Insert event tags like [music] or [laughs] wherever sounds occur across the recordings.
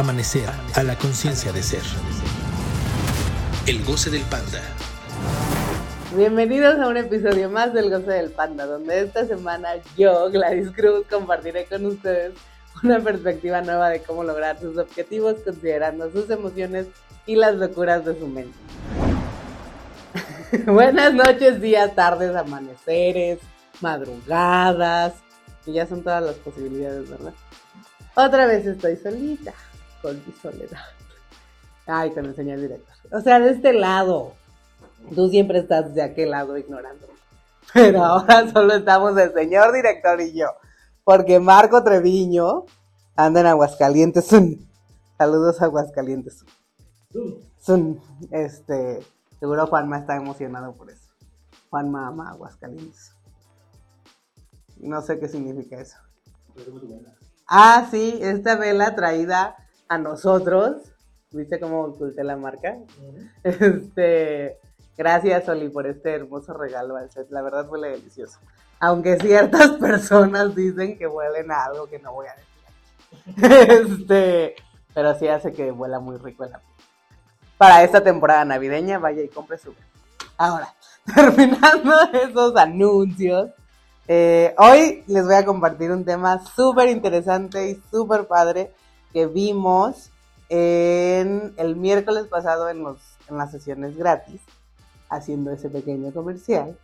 Amanecer a la conciencia de ser. El goce del panda. Bienvenidos a un episodio más del Goce del Panda, donde esta semana yo, Gladys Cruz, compartiré con ustedes una perspectiva nueva de cómo lograr sus objetivos considerando sus emociones y las locuras de su mente. [laughs] Buenas noches, días, tardes, amaneceres, madrugadas, y ya son todas las posibilidades, ¿verdad? Otra vez estoy solita, con mi soledad. Ay, con el señor director. O sea, de este lado. Tú siempre estás de aquel lado ignorando. Pero ahora solo estamos el señor director y yo. Porque Marco Treviño anda en Aguascalientes. Saludos a Aguascalientes. Sun. Este, seguro Juanma está emocionado por eso. Juanma ama Aguascalientes. No sé qué significa eso. Ah, sí, esta vela traída a nosotros. ¿Viste cómo oculté la marca? Este, gracias, Oli, por este hermoso regalo al set. La verdad huele delicioso. Aunque ciertas [laughs] personas dicen que huelen a algo que no voy a decir. [laughs] Este, pero sí hace que huela muy rico el ambiente. Para esta temporada navideña, vaya y compre su. Ahora, [laughs] terminando esos anuncios, eh, hoy les voy a compartir un tema súper interesante y súper padre que vimos en el miércoles pasado en, los, en las sesiones gratis, haciendo ese pequeño comercial.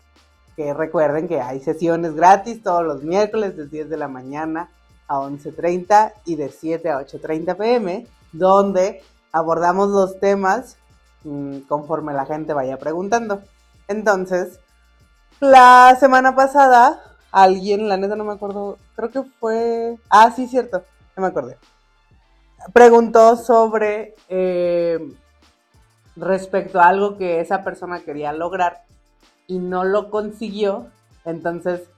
Que recuerden que hay sesiones gratis todos los miércoles de 10 de la mañana a 11.30 y de 7 a 8.30 pm, donde abordamos los temas mmm, conforme la gente vaya preguntando. Entonces, la semana pasada, alguien, la neta no me acuerdo, creo que fue... Ah, sí, cierto, no me acordé preguntó sobre eh, respecto a algo que esa persona quería lograr y no lo consiguió, entonces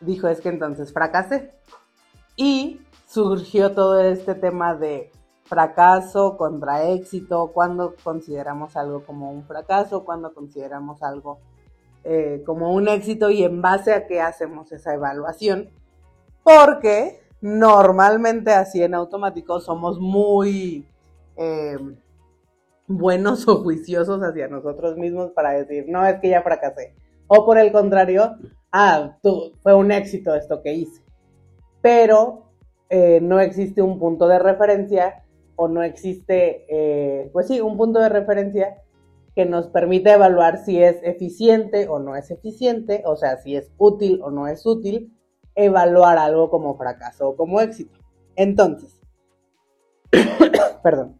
dijo es que entonces fracasé. Y surgió todo este tema de fracaso contra éxito, cuando consideramos algo como un fracaso, cuando consideramos algo eh, como un éxito y en base a qué hacemos esa evaluación. Porque normalmente así en automático somos muy eh, buenos [laughs] o juiciosos hacia nosotros mismos para decir, no, es que ya fracasé. O por el contrario, ah, tú, fue un éxito esto que hice. Pero eh, no existe un punto de referencia o no existe, eh, pues sí, un punto de referencia que nos permita evaluar si es eficiente o no es eficiente, o sea, si es útil o no es útil, evaluar algo como fracaso o como éxito. Entonces, [coughs] perdón,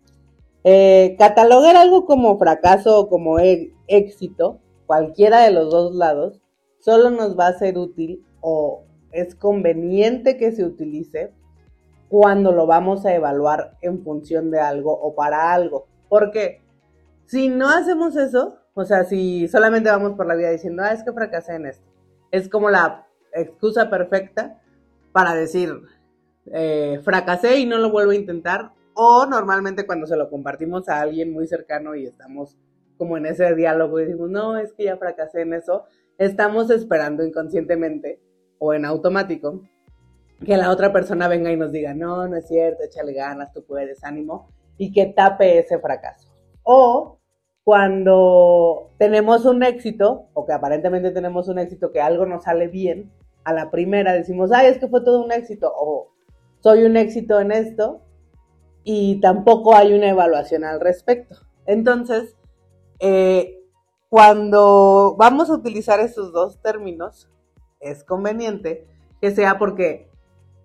eh, catalogar algo como fracaso o como e éxito, cualquiera de los dos lados, solo nos va a ser útil o es conveniente que se utilice cuando lo vamos a evaluar en función de algo o para algo. Porque si no hacemos eso, o sea, si solamente vamos por la vida diciendo, ah, es que fracasé en esto, es como la excusa perfecta para decir, eh, fracasé y no lo vuelvo a intentar. O normalmente cuando se lo compartimos a alguien muy cercano y estamos como en ese diálogo y decimos, no, es que ya fracasé en eso, estamos esperando inconscientemente o en automático que la otra persona venga y nos diga, no, no es cierto, échale ganas, tú puedes, ánimo, y que tape ese fracaso. O cuando tenemos un éxito, o que aparentemente tenemos un éxito, que algo nos sale bien, a la primera decimos, ay, es que fue todo un éxito, o soy un éxito en esto, y tampoco hay una evaluación al respecto. Entonces, eh, cuando vamos a utilizar estos dos términos, es conveniente que sea porque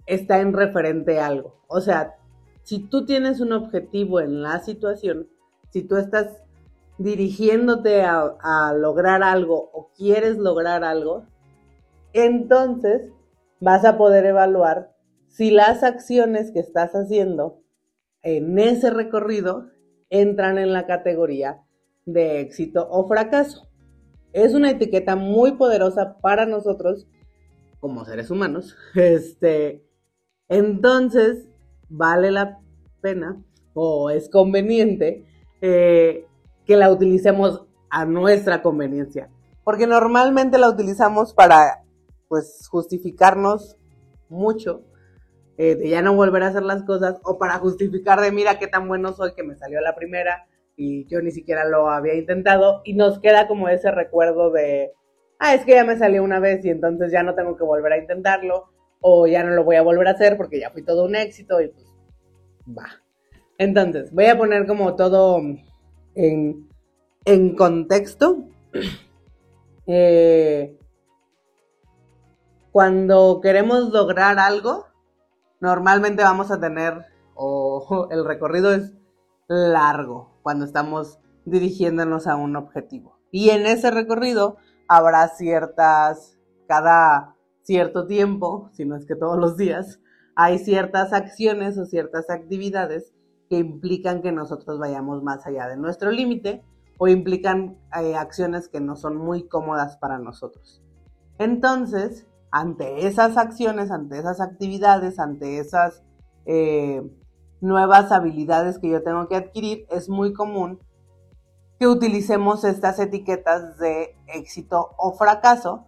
está en referente a algo. O sea, si tú tienes un objetivo en la situación, si tú estás dirigiéndote a, a lograr algo o quieres lograr algo, entonces vas a poder evaluar si las acciones que estás haciendo en ese recorrido entran en la categoría de éxito o fracaso. Es una etiqueta muy poderosa para nosotros como seres humanos. [laughs] Este, entonces, vale la pena o es conveniente eh, que la utilicemos a nuestra conveniencia. Porque normalmente la utilizamos para pues justificarnos mucho eh, de ya no volver a hacer las cosas, o para justificar de mira qué tan bueno soy que me salió la primera y yo ni siquiera lo había intentado, y nos queda como ese recuerdo de, ah, es que ya me salió una vez y entonces ya no tengo que volver a intentarlo, o ya no lo voy a volver a hacer porque ya fui todo un éxito y pues va. Entonces, voy a poner como todo en, en contexto. [clears throat] Eh, cuando queremos lograr algo, normalmente vamos a tener, o [laughs] el recorrido es largo cuando estamos dirigiéndonos a un objetivo. Y en ese recorrido habrá ciertas, cada cierto tiempo, si no es que todos los días, hay ciertas acciones o ciertas actividades que implican que nosotros vayamos más allá de nuestro límite o implican eh, acciones que no son muy cómodas para nosotros. Entonces, ante esas acciones, ante esas actividades, ante esas eh, nuevas habilidades que yo tengo que adquirir, es muy común que utilicemos estas etiquetas de éxito o fracaso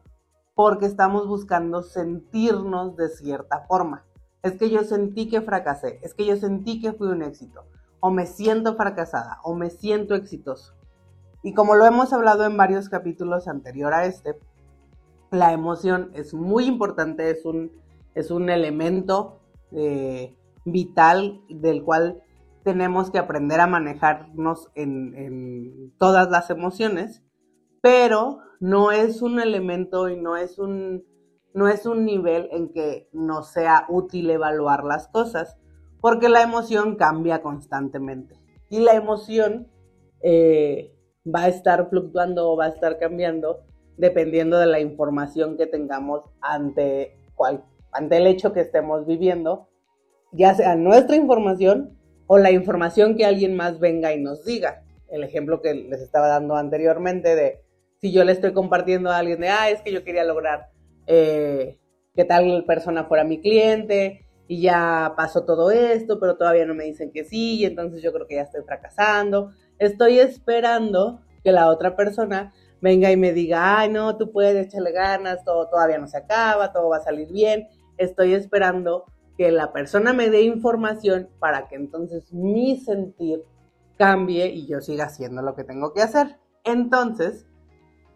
porque estamos buscando sentirnos de cierta forma. Es que yo sentí que fracasé, es que yo sentí que fui un éxito, o me siento fracasada, o me siento exitoso. Y como lo hemos hablado en varios capítulos anterior a este, la emoción es muy importante, es un, es un elemento eh, vital del cual tenemos que aprender a manejarnos en, en, todas las emociones, pero no es un elemento y no es un, no es un nivel en que no sea útil evaluar las cosas, porque la emoción cambia constantemente. Y la emoción eh, va a estar fluctuando o va a estar cambiando dependiendo de la información que tengamos ante, cual, ante el hecho que estemos viviendo, ya sea nuestra información o la información que alguien más venga y nos diga. El ejemplo que les estaba dando anteriormente de si yo le estoy compartiendo a alguien de, ah, es que yo quería lograr eh, que tal persona fuera mi cliente y ya pasó todo esto, pero todavía no me dicen que sí, y entonces yo creo que ya estoy fracasando. Estoy esperando que la otra persona venga y me diga, ay, no, tú puedes echarle ganas, todo todavía no se acaba, todo va a salir bien. Estoy esperando que la persona me dé información para que entonces mi sentir cambie y yo siga haciendo lo que tengo que hacer. Entonces,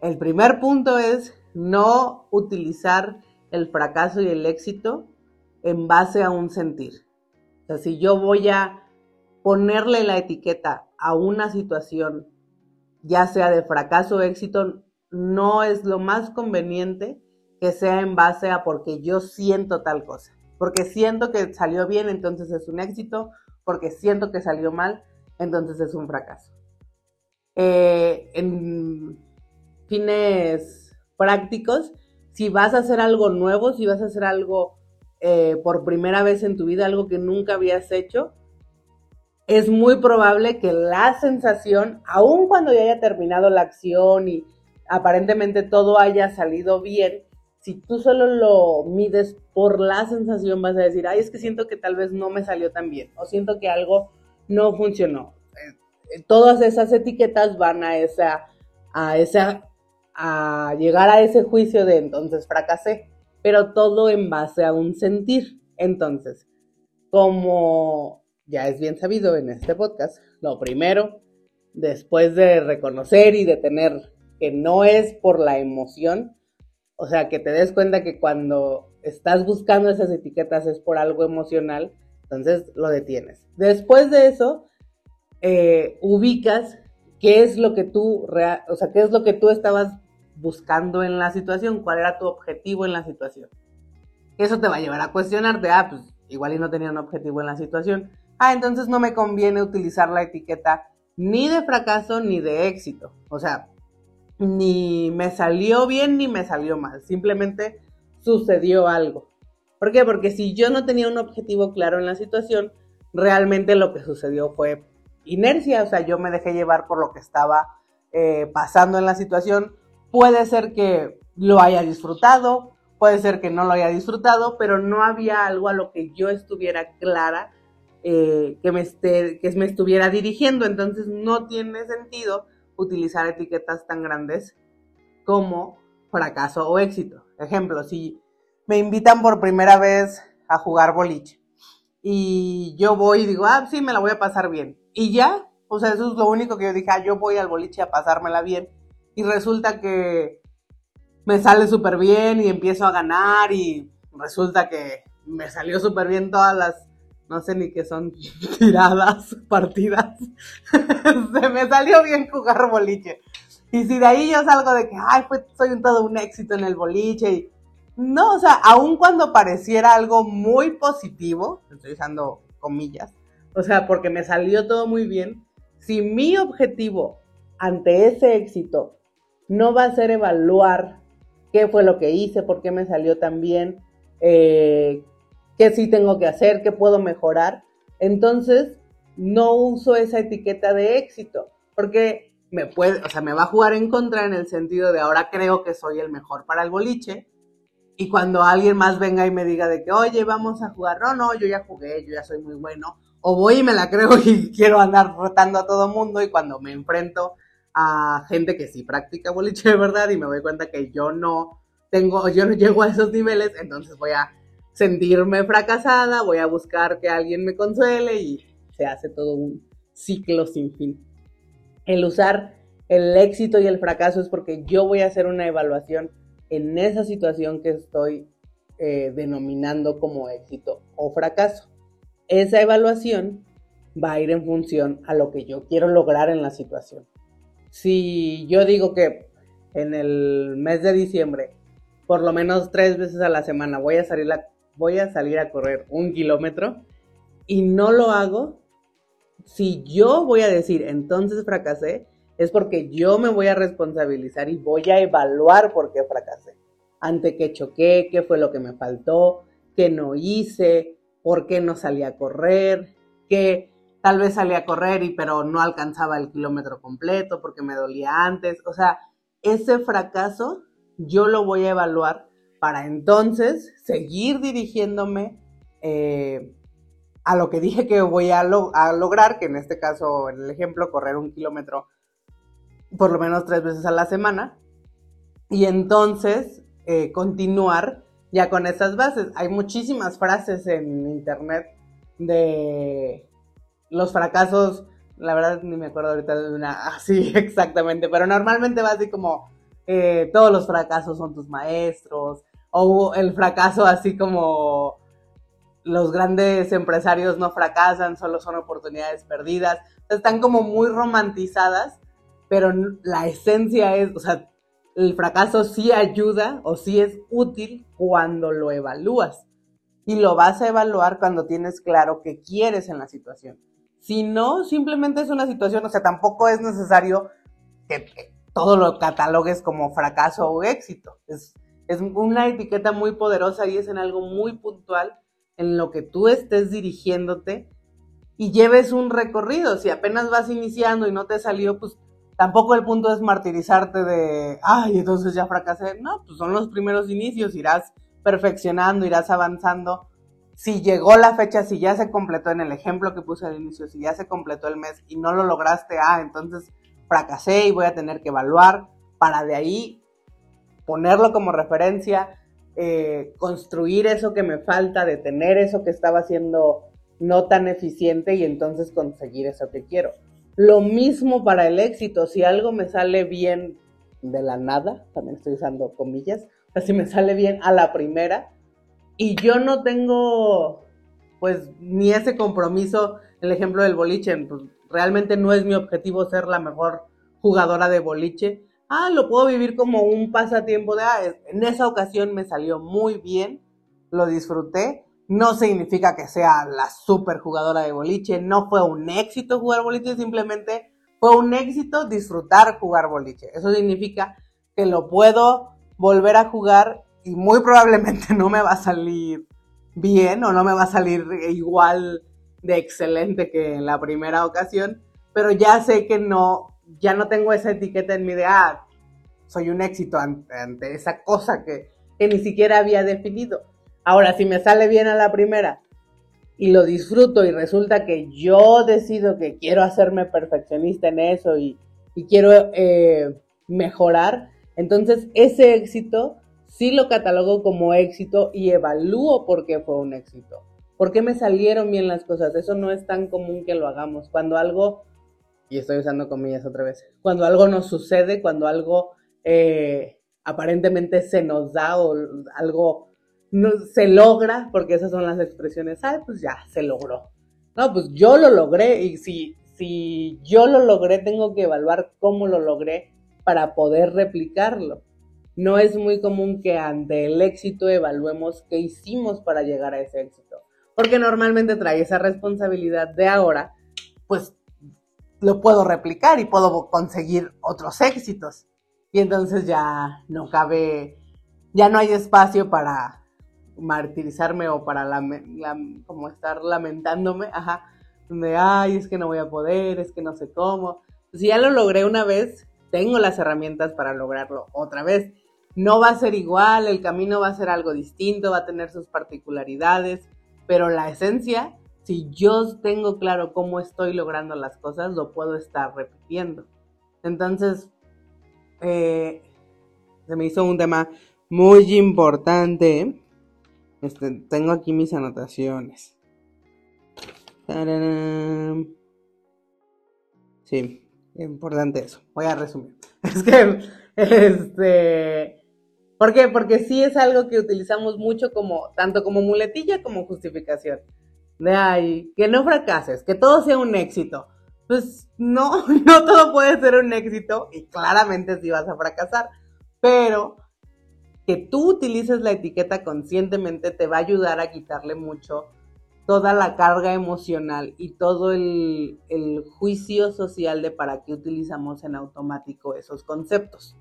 el primer punto es no utilizar el fracaso y el éxito en base a un sentir. O sea, si yo voy a ponerle la etiqueta a una situación ya sea de fracaso o éxito, no es lo más conveniente que sea en base a porque yo siento tal cosa. Porque siento que salió bien, entonces es un éxito. Porque siento que salió mal, entonces es un fracaso. Eh, en fines prácticos, si vas a hacer algo nuevo, si vas a hacer algo eh, por primera vez en tu vida, algo que nunca habías hecho, es muy probable que la sensación, aun cuando ya haya terminado la acción y aparentemente todo haya salido bien, si tú solo lo mides por la sensación, vas a decir, ay, es que siento que tal vez no me salió tan bien, o siento que algo no funcionó. Eh, todas esas etiquetas van a esa, a esa, a llegar a ese juicio de entonces fracasé, pero todo en base a un sentir. Entonces, como ya es bien sabido en este podcast, lo primero, después de reconocer y de tener que no es por la emoción, o sea, que te des cuenta que cuando estás buscando esas etiquetas es por algo emocional, entonces lo detienes. Después de eso, eh, ubicas qué es lo que tú, o sea, qué es lo que tú estabas buscando en la situación, cuál era tu objetivo en la situación. Eso te va a llevar a cuestionarte, ah, pues igual y no tenía un objetivo en la situación, ah, entonces no me conviene utilizar la etiqueta ni de fracaso ni de éxito. O sea, ni me salió bien ni me salió mal, simplemente sucedió algo. ¿Por qué? Porque si yo no tenía un objetivo claro en la situación, realmente lo que sucedió fue inercia, o sea, yo me dejé llevar por lo que estaba eh, pasando en la situación. Puede ser que lo haya disfrutado, puede ser que no lo haya disfrutado, pero no había algo a lo que yo estuviera clara eh, que, me esté, que me estuviera dirigiendo. Entonces no tiene sentido utilizar etiquetas tan grandes como fracaso o éxito. Ejemplo, si me invitan por primera vez a jugar boliche y yo voy y digo, ah, sí, me la voy a pasar bien. Y ya, o sea, eso es lo único que yo dije, ah, yo voy al boliche a pasármela bien. Y resulta que me sale súper bien y empiezo a ganar y resulta que me salió súper bien todas las, no sé ni qué son, [laughs] tiradas, partidas. [laughs] Se me salió bien jugar boliche. Y si de ahí yo salgo de que, ay, pues soy un todo un éxito en el boliche y... No, o sea, aun cuando pareciera algo muy positivo, estoy usando comillas, o sea, porque me salió todo muy bien, si mi objetivo ante ese éxito no va a ser evaluar qué fue lo que hice, por qué me salió tan bien, eh, qué sí tengo que hacer, qué puedo mejorar, entonces no uso esa etiqueta de éxito, porque me puede, o sea, me va a jugar en contra en el sentido de ahora creo que soy el mejor para el boliche. Y cuando alguien más venga y me diga de que, oye, vamos a jugar, no, no, yo ya jugué, yo ya soy muy bueno. O voy y me la creo [laughs] y quiero andar rotando a todo mundo y cuando me enfrento a gente que sí practica boliche de verdad y me doy cuenta que yo no tengo, yo no llego a esos niveles, entonces voy a sentirme fracasada, voy a buscar que alguien me consuele y se hace todo un ciclo sin fin el usar el éxito y el fracaso es porque yo voy a hacer una evaluación en esa situación que estoy eh, denominando como éxito o fracaso. Esa evaluación va a ir en función a lo que yo quiero lograr en la situación. Si yo digo que en el mes de diciembre, por lo menos tres veces a la semana, voy a salir a, voy a, salir a correr un kilómetro y no lo hago, si yo voy a decir entonces fracasé, es porque yo me voy a responsabilizar y voy a evaluar por qué fracasé. Ante qué choqué, qué fue lo que me faltó, qué no hice, por qué no salí a correr, qué tal vez salí a correr y pero no alcanzaba el kilómetro completo porque me dolía antes. O sea, ese fracaso yo lo voy a evaluar para entonces seguir dirigiéndome eh, a lo que dije que voy a, lograr, que en este caso, en el ejemplo, correr un kilómetro por lo menos tres veces a la semana, y entonces eh, continuar ya con esas bases. Hay muchísimas frases en internet de los fracasos, la verdad ni me acuerdo ahorita de una [laughs] así exactamente, pero normalmente va así como eh, todos los fracasos son tus maestros, o el fracaso así como los grandes empresarios no fracasan, solo son oportunidades perdidas. Están como muy romantizadas, pero la esencia es, o sea, el fracaso sí ayuda o sí es útil cuando lo evalúas. Y lo vas a evaluar cuando tienes claro qué quieres en la situación. Si no, simplemente es una situación, o sea, tampoco es necesario que todo lo catalogues como fracaso o éxito. Es, es una etiqueta muy poderosa y es en algo muy puntual en lo que tú estés dirigiéndote y lleves un recorrido. Si apenas vas iniciando y no te salió, pues tampoco el punto es martirizarte de, ay, entonces ya fracasé. No, pues son los primeros inicios, irás perfeccionando, irás avanzando. Si llegó la fecha, si ya se completó en el ejemplo que puse al inicio, si ya se completó el mes y no lo lograste, ah, entonces fracasé y voy a tener que evaluar para de ahí ponerlo como referencia, eh, construir eso que me falta, detener eso que estaba haciendo no tan eficiente y entonces conseguir eso que quiero. Lo mismo para el éxito, si algo me sale bien de la nada, también estoy usando comillas, o si me sale bien a la primera y yo no tengo pues ni ese compromiso, el ejemplo del boliche, pues realmente no es mi objetivo ser la mejor jugadora de boliche, ah, lo puedo vivir como un pasatiempo de, ah, en esa ocasión me salió muy bien, lo disfruté. No significa que sea la super jugadora de boliche, no fue un éxito jugar boliche, simplemente fue un éxito disfrutar jugar boliche. Eso significa que lo puedo volver a jugar y muy probablemente [laughs] no me va a salir bien o no me va a salir igual de excelente que en la primera ocasión, pero ya sé que no ya no tengo esa etiqueta en mi de, ah, soy un éxito ante, esa cosa que, que ni siquiera había definido. Ahora, si me sale bien a la primera y lo disfruto y resulta que yo decido que quiero hacerme perfeccionista en eso y, quiero eh, mejorar, entonces ese éxito sí lo catalogo como éxito y evalúo por qué fue un éxito. ¿por qué me salieron bien las cosas? Eso no es tan común que lo hagamos. Cuando algo, y estoy usando comillas otra vez, cuando algo nos sucede, cuando algo eh, aparentemente se nos da o algo no, se logra, porque esas son las expresiones, ay, pues ya, se logró. No, pues yo lo logré y si, si yo lo logré, tengo que evaluar cómo lo logré para poder replicarlo. No es muy común que ante el éxito evaluemos qué hicimos para llegar a ese éxito, porque normalmente trae esa responsabilidad de ahora, pues lo puedo replicar y puedo conseguir otros éxitos. Y entonces ya no cabe, ya no hay espacio para martirizarme o para como estar lamentándome, ajá, donde, ay, es que no voy a poder, es que no sé cómo. Si ya lo logré una vez, tengo las herramientas para lograrlo otra vez. No va a ser igual, el camino va a ser algo distinto, va a tener sus particularidades, pero la esencia, si yo tengo claro cómo estoy logrando las cosas, lo puedo estar repitiendo. Entonces, eh, se me hizo un tema muy importante este, tengo aquí mis anotaciones. Sí, importante eso. Voy a resumir. [laughs] Es que, este, ¿por qué? Porque sí es algo que utilizamos mucho como, tanto como muletilla como justificación. De ahí, que no fracases, que todo sea un éxito. Pues no, [laughs] no todo puede ser un éxito y claramente sí vas a fracasar. Pero que tú utilices la etiqueta conscientemente te va a ayudar a quitarle mucho toda la carga emocional y todo el, juicio social de para qué utilizamos en automático esos conceptos.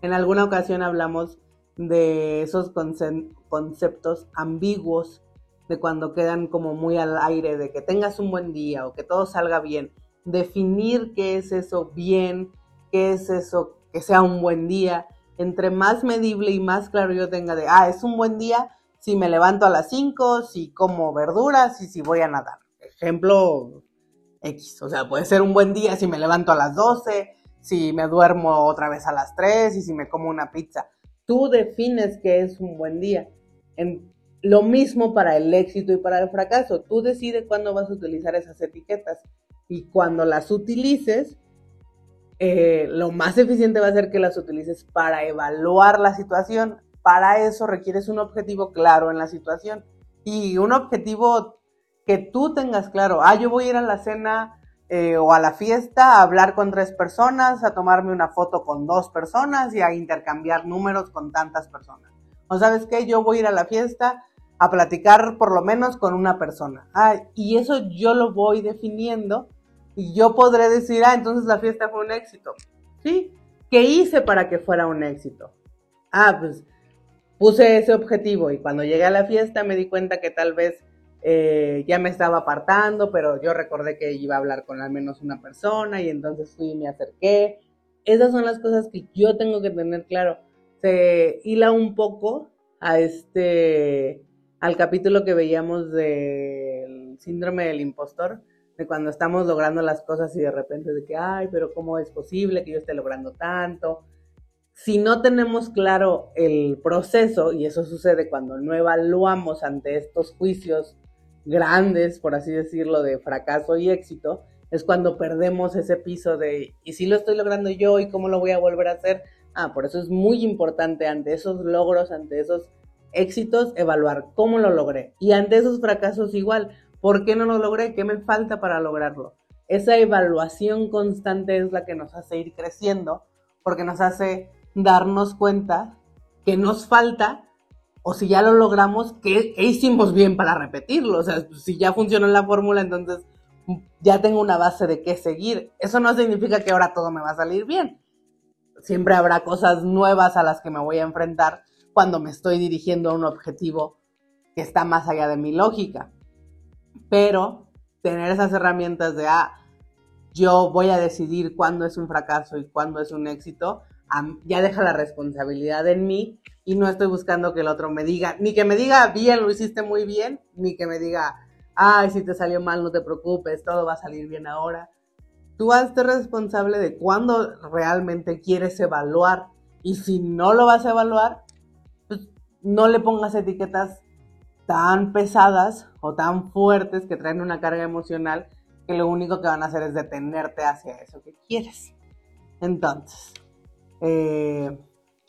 En alguna ocasión hablamos de esos conceptos ambiguos, de cuando quedan como muy al aire, de que tengas un buen día o que todo salga bien. Definir qué es eso bien, qué es eso que sea un buen día entre más medible y más claro yo tenga de, ah, es un buen día si me levanto a las 5, si como verduras y si voy a nadar. Ejemplo X, o sea, puede ser un buen día si me levanto a las 12, si me duermo otra vez a las 3 y si me como una pizza. Tú defines qué es un buen día. En, lo mismo para el éxito y para el fracaso. Tú decides cuándo vas a utilizar esas etiquetas y cuando las utilices, eh, lo más eficiente va a ser que las utilices para evaluar la situación. Para eso requieres un objetivo claro en la situación y un objetivo que tú tengas claro. Ah, yo voy a ir a la cena eh, o a la fiesta a hablar con tres personas, a tomarme una foto con dos personas y a intercambiar números con tantas personas. O sabes qué, yo voy a ir a la fiesta a platicar por lo menos con una persona. Ah, y eso yo lo voy definiendo y yo podré decir, ah, entonces la fiesta fue un éxito. ¿Sí? ¿Qué hice para que fuera un éxito? Ah, pues puse ese objetivo y cuando llegué a la fiesta me di cuenta que tal vez eh, ya me estaba apartando, pero yo recordé que iba a hablar con al menos una persona y entonces fui y me acerqué. Esas son las cosas que yo tengo que tener claro. Se hila un poco a este, al capítulo que veíamos del síndrome del impostor, de cuando estamos logrando las cosas y de repente de que, ay, pero ¿cómo es posible que yo esté logrando tanto? Si no tenemos claro el proceso, y eso sucede cuando no evaluamos ante estos juicios grandes, por así decirlo, de fracaso y éxito, es cuando perdemos ese piso de, ¿y si lo estoy logrando yo y cómo lo voy a volver a hacer? Ah, por eso es muy importante ante esos logros, ante esos éxitos, evaluar cómo lo logré. Y ante esos fracasos igual, ¿Por qué no lo logré? ¿Qué me falta para lograrlo? Esa evaluación constante es la que nos hace ir creciendo, porque nos hace darnos cuenta que nos falta, o si ya lo logramos, ¿qué, hicimos bien para repetirlo? O sea, si ya funcionó la fórmula, entonces ya tengo una base de qué seguir. Eso no significa que ahora todo me va a salir bien. Siempre habrá cosas nuevas a las que me voy a enfrentar cuando me estoy dirigiendo a un objetivo que está más allá de mi lógica pero tener esas herramientas de, ah, yo voy a decidir cuándo es un fracaso y cuándo es un éxito, ya deja la responsabilidad en mí y no estoy buscando que el otro me diga, ni que me diga, bien, lo hiciste muy bien, ni que me diga, ay, si te salió mal, no te preocupes, todo va a salir bien ahora. Tú hazte responsable de cuándo realmente quieres evaluar y si no lo vas a evaluar, no le pongas etiquetas tan pesadas o tan fuertes que traen una carga emocional que lo único que van a hacer es detenerte hacia eso que quieres. Entonces, eh,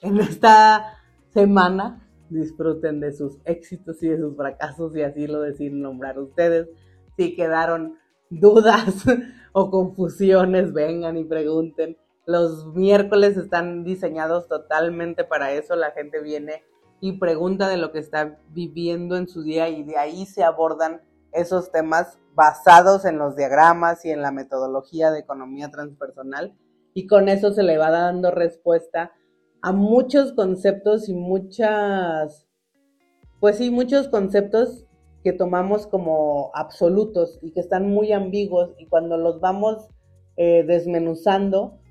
en esta semana disfruten de sus éxitos y de sus fracasos y así lo deciden nombrar ustedes. Si quedaron dudas [laughs] o confusiones, vengan y pregunten. Los miércoles están diseñados totalmente para eso. La gente viene y pregunta de lo que está viviendo en su día y de ahí se abordan esos temas basados en los diagramas y en la metodología de economía transpersonal. Y con eso se le va dando respuesta a muchos conceptos y muchas, pues sí, muchos conceptos que tomamos como absolutos y que están muy ambiguos. Y cuando los vamos eh, desmenuzando,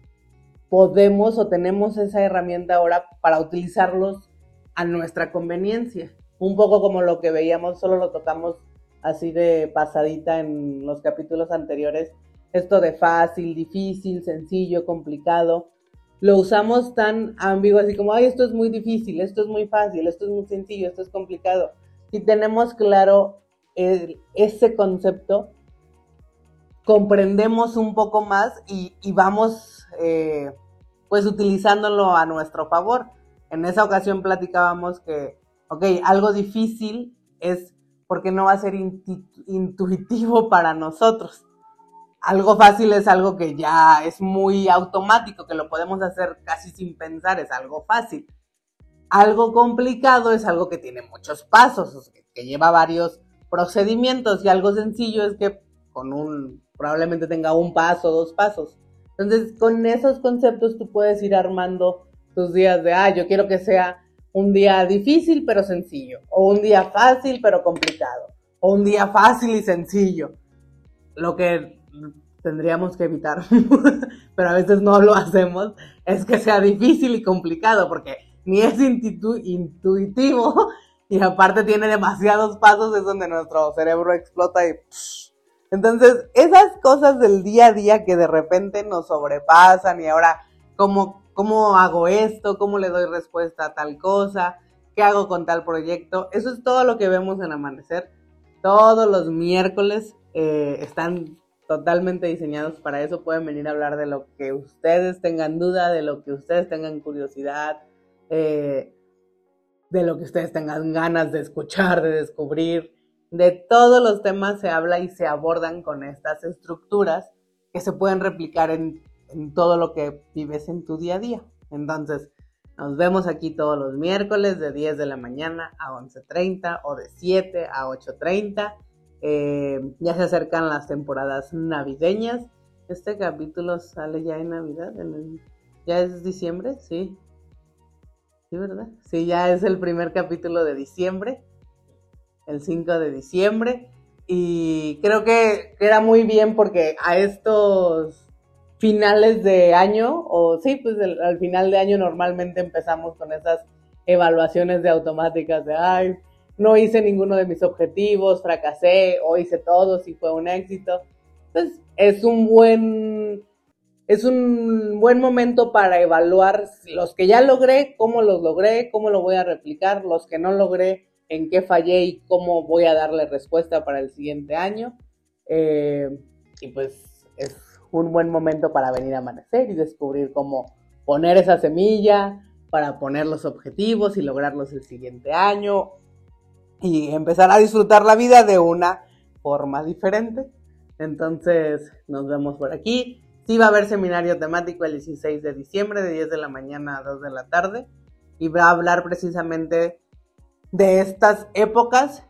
podemos o tenemos esa herramienta ahora para utilizarlos a nuestra conveniencia. Un poco como lo que veíamos, solo lo tocamos así de pasadita en los capítulos anteriores, esto de fácil, difícil, sencillo, complicado lo usamos tan ambiguo, así como, ay, esto es muy difícil, esto es muy fácil, esto es muy sencillo, esto es complicado. Si tenemos claro ese concepto, comprendemos un poco más y, vamos eh, pues utilizándolo a nuestro favor. En esa ocasión platicábamos que, ok, algo difícil es porque no va a ser intuitivo para nosotros algo fácil es algo que ya es muy automático, que lo podemos hacer casi sin pensar, es algo fácil. Algo complicado es algo que tiene muchos pasos, que lleva varios procedimientos y algo sencillo es que con un, probablemente tenga un paso, dos pasos. Entonces, con esos conceptos tú puedes ir armando tus días de, ah, yo quiero que sea un día difícil pero sencillo, o un día fácil pero complicado, o un día fácil y sencillo. Lo que tendríamos que evitar, [laughs] pero a veces no lo hacemos, es que sea difícil y complicado, porque ni es intuitivo y aparte tiene demasiados pasos, es donde nuestro cerebro explota y... Entonces, esas cosas del día a día que de repente nos sobrepasan y ahora, ¿cómo, ¿cómo hago esto? ¿Cómo le doy respuesta a tal cosa? ¿Qué hago con tal proyecto? Eso es todo lo que vemos en Amanecer. Todos los miércoles eh, están totalmente diseñados para eso. Pueden venir a hablar de lo que ustedes tengan duda, de lo que ustedes tengan curiosidad, eh, de lo que ustedes tengan ganas de escuchar, de descubrir. De todos los temas se habla y se abordan con estas estructuras que se pueden replicar en, en todo lo que vives en tu día a día. Entonces, nos vemos aquí todos los miércoles de 10 de la mañana a 11.30 o de 7 a 8.30. Eh, ya se acercan las temporadas navideñas. Este capítulo sale ya en Navidad. ¿Ya es diciembre? Sí. Sí, ¿verdad? Sí, ya es el primer capítulo de diciembre. El 5 de diciembre. Y creo que queda muy bien porque a estos finales de año, o sí, pues al final de año normalmente empezamos con esas evaluaciones de automáticas de, ay, no hice ninguno de mis objetivos, fracasé o hice todos y fue un éxito. Entonces, es un buen, es un buen momento para evaluar los que ya logré, cómo los logré, cómo lo voy a replicar, los que no logré, en qué fallé y cómo voy a darle respuesta para el siguiente año. Eh, y pues es un buen momento para venir a amanecer y descubrir cómo poner esa semilla para poner los objetivos y lograrlos el siguiente año y empezar a disfrutar la vida de una forma diferente. Entonces, nos vemos por aquí. Sí va a haber seminario temático el 16 de diciembre, de 10 de la mañana a 2 de la tarde, y va a hablar precisamente de estas épocas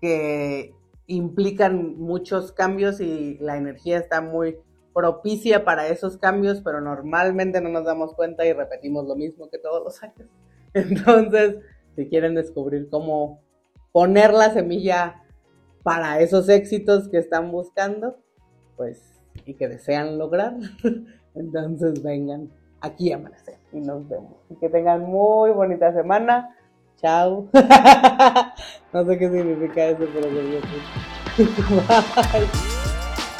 que implican muchos cambios y la energía está muy propicia para esos cambios, pero normalmente no nos damos cuenta y repetimos lo mismo que todos los años. [laughs] Entonces, si quieren descubrir cómo poner la semilla para esos éxitos que están buscando, pues, y que desean lograr. [laughs] Entonces vengan aquí a amanecer y nos vemos. Y que tengan muy bonita semana. Chao. [laughs] no sé qué significa eso, pero que Bye.